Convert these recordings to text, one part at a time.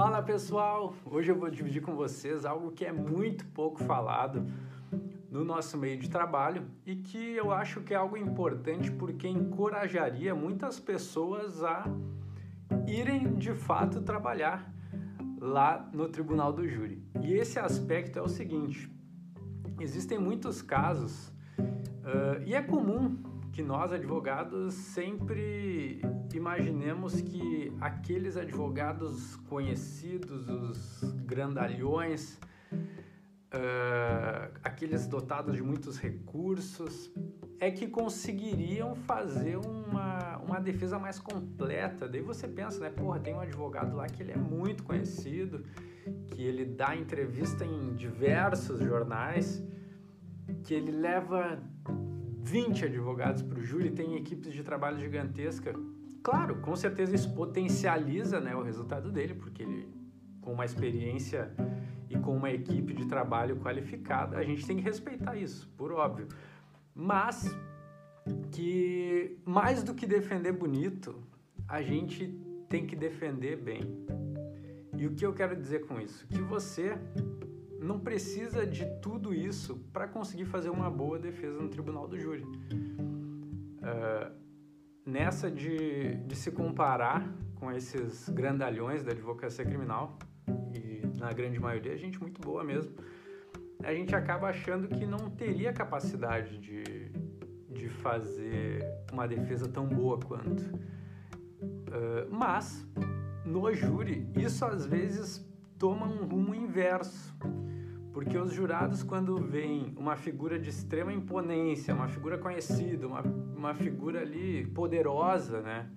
Fala pessoal! Hoje eu vou dividir com vocês algo que é muito pouco falado no nosso meio de trabalho e que eu acho que é algo importante porque encorajaria muitas pessoas a irem de fato trabalhar lá no tribunal do júri. E esse aspecto é o seguinte: existem muitos casos uh, e é comum que nós advogados sempre imaginemos que aqueles advogados conhecidos, os grandalhões, uh, aqueles dotados de muitos recursos, é que conseguiriam fazer uma, uma defesa mais completa. Daí você pensa, né? Porra, tem um advogado lá que ele é muito conhecido, que ele dá entrevista em diversos jornais, que ele leva 20 advogados para o júri, tem equipes de trabalho gigantesca. Claro, com certeza isso potencializa né, o resultado dele, porque ele, com uma experiência e com uma equipe de trabalho qualificada, a gente tem que respeitar isso, por óbvio. Mas que mais do que defender bonito, a gente tem que defender bem. E o que eu quero dizer com isso? Que você não precisa de tudo isso para conseguir fazer uma boa defesa no tribunal do júri. Uh, nessa de, de se comparar com esses grandalhões da advocacia criminal, e na grande maioria gente muito boa mesmo, a gente acaba achando que não teria capacidade de, de fazer uma defesa tão boa quanto. Uh, mas, no júri, isso às vezes toma um rumo inverso. Porque os jurados, quando veem uma figura de extrema imponência, uma figura conhecida, uma, uma figura ali poderosa, né?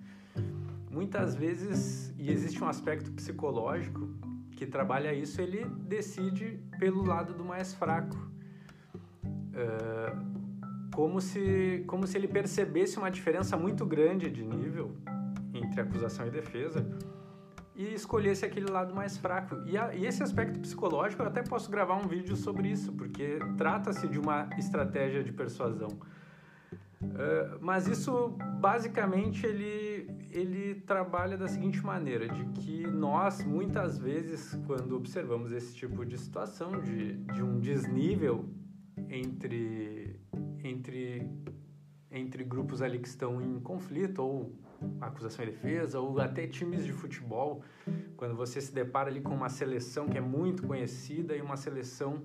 Muitas vezes, e existe um aspecto psicológico que trabalha isso, ele decide pelo lado do mais fraco. Uh, como, se, como se ele percebesse uma diferença muito grande de nível entre acusação e defesa e escolhesse aquele lado mais fraco. E, a, e, esse aspecto psicológico eu até posso gravar um vídeo sobre isso, porque trata-se de uma estratégia de persuasão. Uh, mas isso basicamente ele, ele trabalha da seguinte maneira, de que nós muitas vezes quando observamos esse tipo de situação, de, de um desnível entre, entre, entre grupos ali que estão em conflito ou acusação e defesa, ou até times de futebol, quando você se depara ali com uma seleção que é muito conhecida e uma seleção,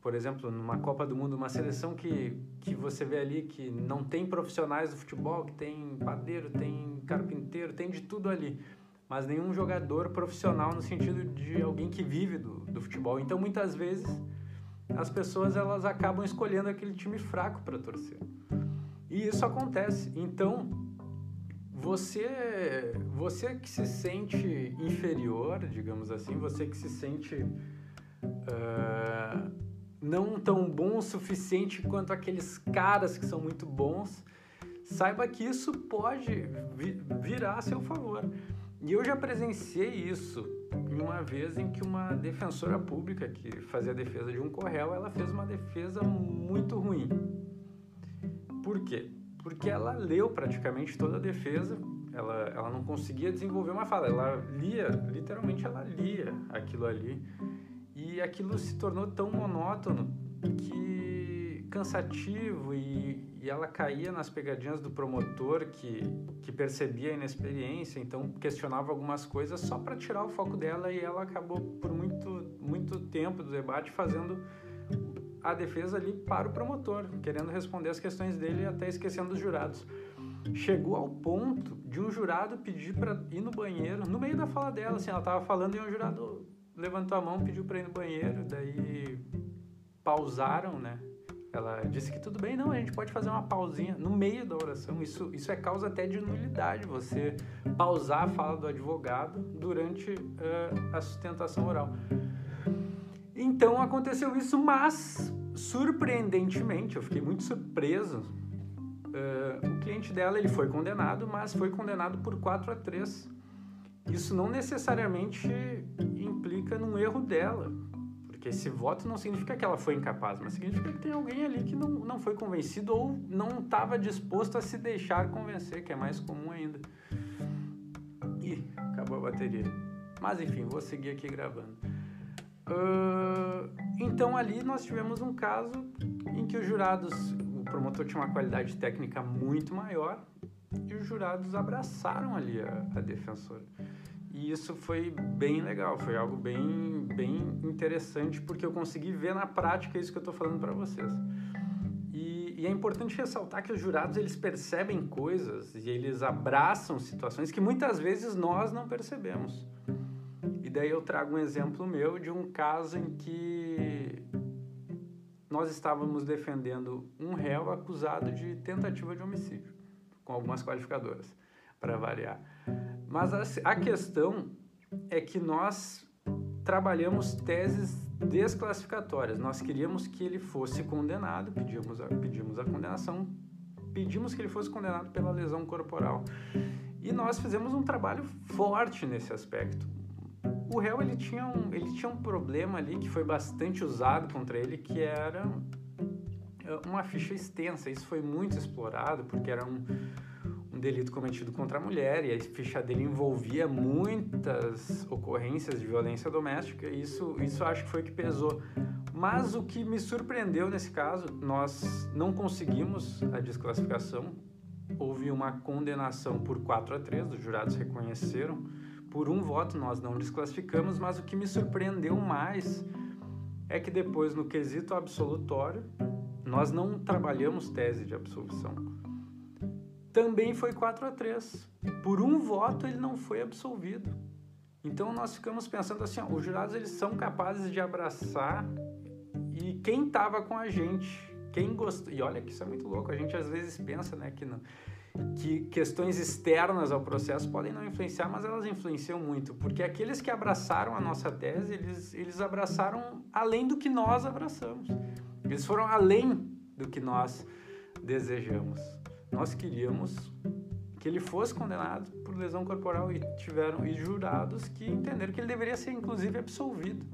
por exemplo, numa Copa do Mundo, uma seleção que, que você vê ali que não tem profissionais do futebol, que tem padeiro, tem carpinteiro, tem de tudo ali, mas nenhum jogador profissional no sentido de alguém que vive do, do futebol. Então, muitas vezes, as pessoas elas acabam escolhendo aquele time fraco para torcer. E isso acontece. Então, você, você que se sente inferior, digamos assim, você que se sente uh, não tão bom o suficiente quanto aqueles caras que são muito bons, saiba que isso pode virar a seu favor. E eu já presenciei isso uma vez em que uma defensora pública que fazia a defesa de um corréu, ela fez uma defesa muito ruim. Por quê? Porque ela leu praticamente toda a defesa, ela, ela não conseguia desenvolver uma fala, ela lia, literalmente ela lia aquilo ali, e aquilo se tornou tão monótono que cansativo e, e ela caía nas pegadinhas do promotor que, que percebia a inexperiência, então questionava algumas coisas só para tirar o foco dela e ela acabou por muito, muito tempo do debate fazendo a defesa ali para o promotor, querendo responder as questões dele e até esquecendo os jurados. Chegou ao ponto de um jurado pedir para ir no banheiro, no meio da fala dela, assim, ela estava falando e um jurado levantou a mão, pediu para ir no banheiro, daí pausaram, né? Ela disse que tudo bem, não, a gente pode fazer uma pausinha no meio da oração. Isso, isso é causa até de nulidade, você pausar a fala do advogado durante uh, a sustentação oral. Então aconteceu isso, mas surpreendentemente, eu fiquei muito surpreso. Uh, o cliente dela ele foi condenado, mas foi condenado por 4 a 3. Isso não necessariamente implica num erro dela, porque esse voto não significa que ela foi incapaz, mas significa que tem alguém ali que não, não foi convencido ou não estava disposto a se deixar convencer, que é mais comum ainda. Ih, acabou a bateria. Mas enfim, vou seguir aqui gravando. Então ali nós tivemos um caso em que os jurados, o promotor tinha uma qualidade técnica muito maior e os jurados abraçaram ali a, a defensora. E isso foi bem legal, foi algo bem, bem interessante porque eu consegui ver na prática isso que eu estou falando para vocês. E, e, é importante ressaltar que os jurados eles percebem coisas e eles abraçam situações que muitas vezes nós não percebemos. Daí eu trago um exemplo meu de um caso em que nós estávamos defendendo um réu acusado de tentativa de homicídio, com algumas qualificadoras, para variar. Mas a, a questão é que nós trabalhamos teses desclassificatórias. Nós queríamos que ele fosse condenado, pedimos a, pedimos a condenação, pedimos que ele fosse condenado pela lesão corporal. E nós fizemos um trabalho forte nesse aspecto. O réu ele tinha, um, ele tinha um problema ali que foi bastante usado contra ele, que era uma ficha extensa. Isso foi muito explorado, porque era um, um delito cometido contra a mulher e a ficha dele envolvia muitas ocorrências de violência doméstica. Isso, isso acho que foi o que pesou. Mas o que me surpreendeu nesse caso, nós não conseguimos a desclassificação. Houve uma condenação por 4 a 3, os jurados reconheceram. Por um voto nós não desclassificamos, mas o que me surpreendeu mais é que depois, no quesito absolutório, nós não trabalhamos tese de absolvição também foi 4 a 3. Por um voto ele não foi absolvido. Então nós ficamos pensando assim, ó, os jurados eles são capazes de abraçar e quem estava com a gente, quem gostou, e olha que isso é muito louco, a gente às vezes pensa, né, que não, que questões externas ao processo podem não influenciar, mas elas influenciam muito, porque aqueles que abraçaram a nossa tese, eles, eles abraçaram além do que nós abraçamos. Eles foram além do que nós desejamos. Nós queríamos que ele fosse condenado por lesão corporal e tiveram e jurados que entenderam que ele deveria ser inclusive absolvido.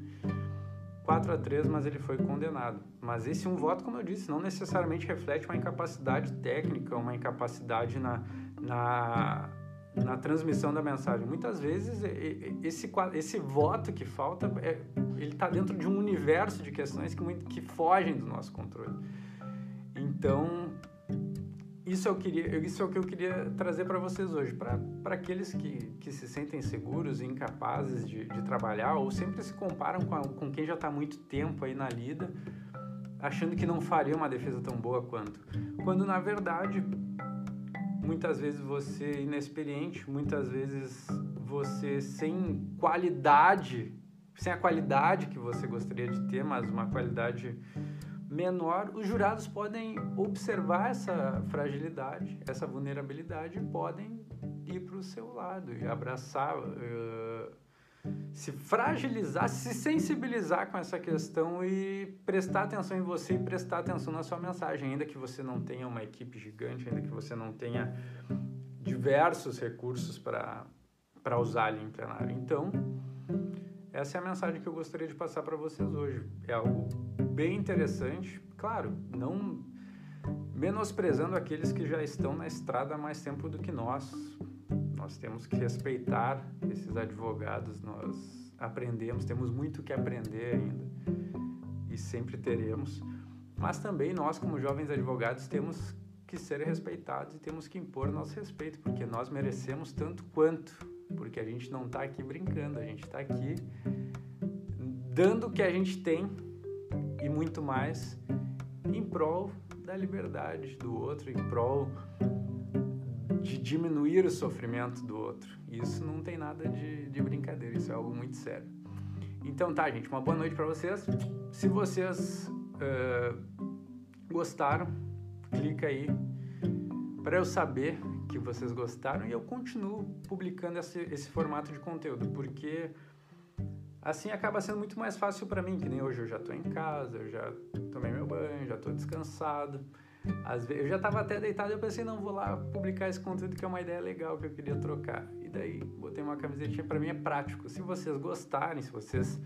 4 a 3, mas ele foi condenado. Mas esse um voto, como eu disse, não necessariamente reflete uma incapacidade técnica, uma incapacidade na, na, na transmissão da mensagem. Muitas vezes esse, esse voto que falta, é, ele está dentro de um universo de questões que, muito, que fogem do nosso controle. Então, isso, eu queria, isso é o que eu queria trazer para vocês hoje, para aqueles que, que se sentem seguros e incapazes de, de trabalhar ou sempre se comparam com, a, com quem já está muito tempo aí na lida, achando que não faria uma defesa tão boa quanto. Quando na verdade, muitas vezes você inexperiente, muitas vezes você sem qualidade, sem a qualidade que você gostaria de ter, mas uma qualidade menor, os jurados podem observar essa fragilidade, essa vulnerabilidade e podem ir para o seu lado e abraçar, uh, se fragilizar, se sensibilizar com essa questão e prestar atenção em você e prestar atenção na sua mensagem, ainda que você não tenha uma equipe gigante, ainda que você não tenha diversos recursos para usar ali em plenário. Então, essa é a mensagem que eu gostaria de passar para vocês hoje. É algo bem interessante, claro, não menosprezando aqueles que já estão na estrada há mais tempo do que nós. Nós temos que respeitar esses advogados, nós aprendemos, temos muito que aprender ainda e sempre teremos. Mas também nós, como jovens advogados, temos que ser respeitados e temos que impor nosso respeito, porque nós merecemos tanto quanto porque a gente não está aqui brincando, a gente está aqui dando o que a gente tem e muito mais em prol da liberdade do outro, em prol de diminuir o sofrimento do outro. Isso não tem nada de, de brincadeira, isso é algo muito sério. Então tá, gente, uma boa noite para vocês. Se vocês uh, gostaram, clica aí para eu saber que vocês gostaram e eu continuo publicando esse, esse formato de conteúdo, porque assim acaba sendo muito mais fácil para mim, que nem hoje eu já estou em casa, eu já tomei meu banho, já estou descansado. Às vezes, eu já estava até deitado e eu pensei, não, vou lá publicar esse conteúdo que é uma ideia legal que eu queria trocar. E daí botei uma camisetinha, para mim é prático. Se vocês gostarem, se vocês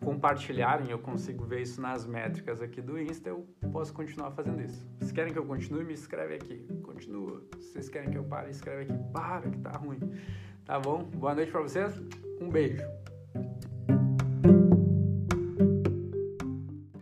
compartilharem, eu consigo ver isso nas métricas aqui do Insta, eu posso continuar fazendo isso. Se querem que eu continue, me escreve aqui. Continua. Vocês querem que eu pare, escreve aqui. Para que tá ruim. Tá bom? Boa noite para vocês. Um beijo.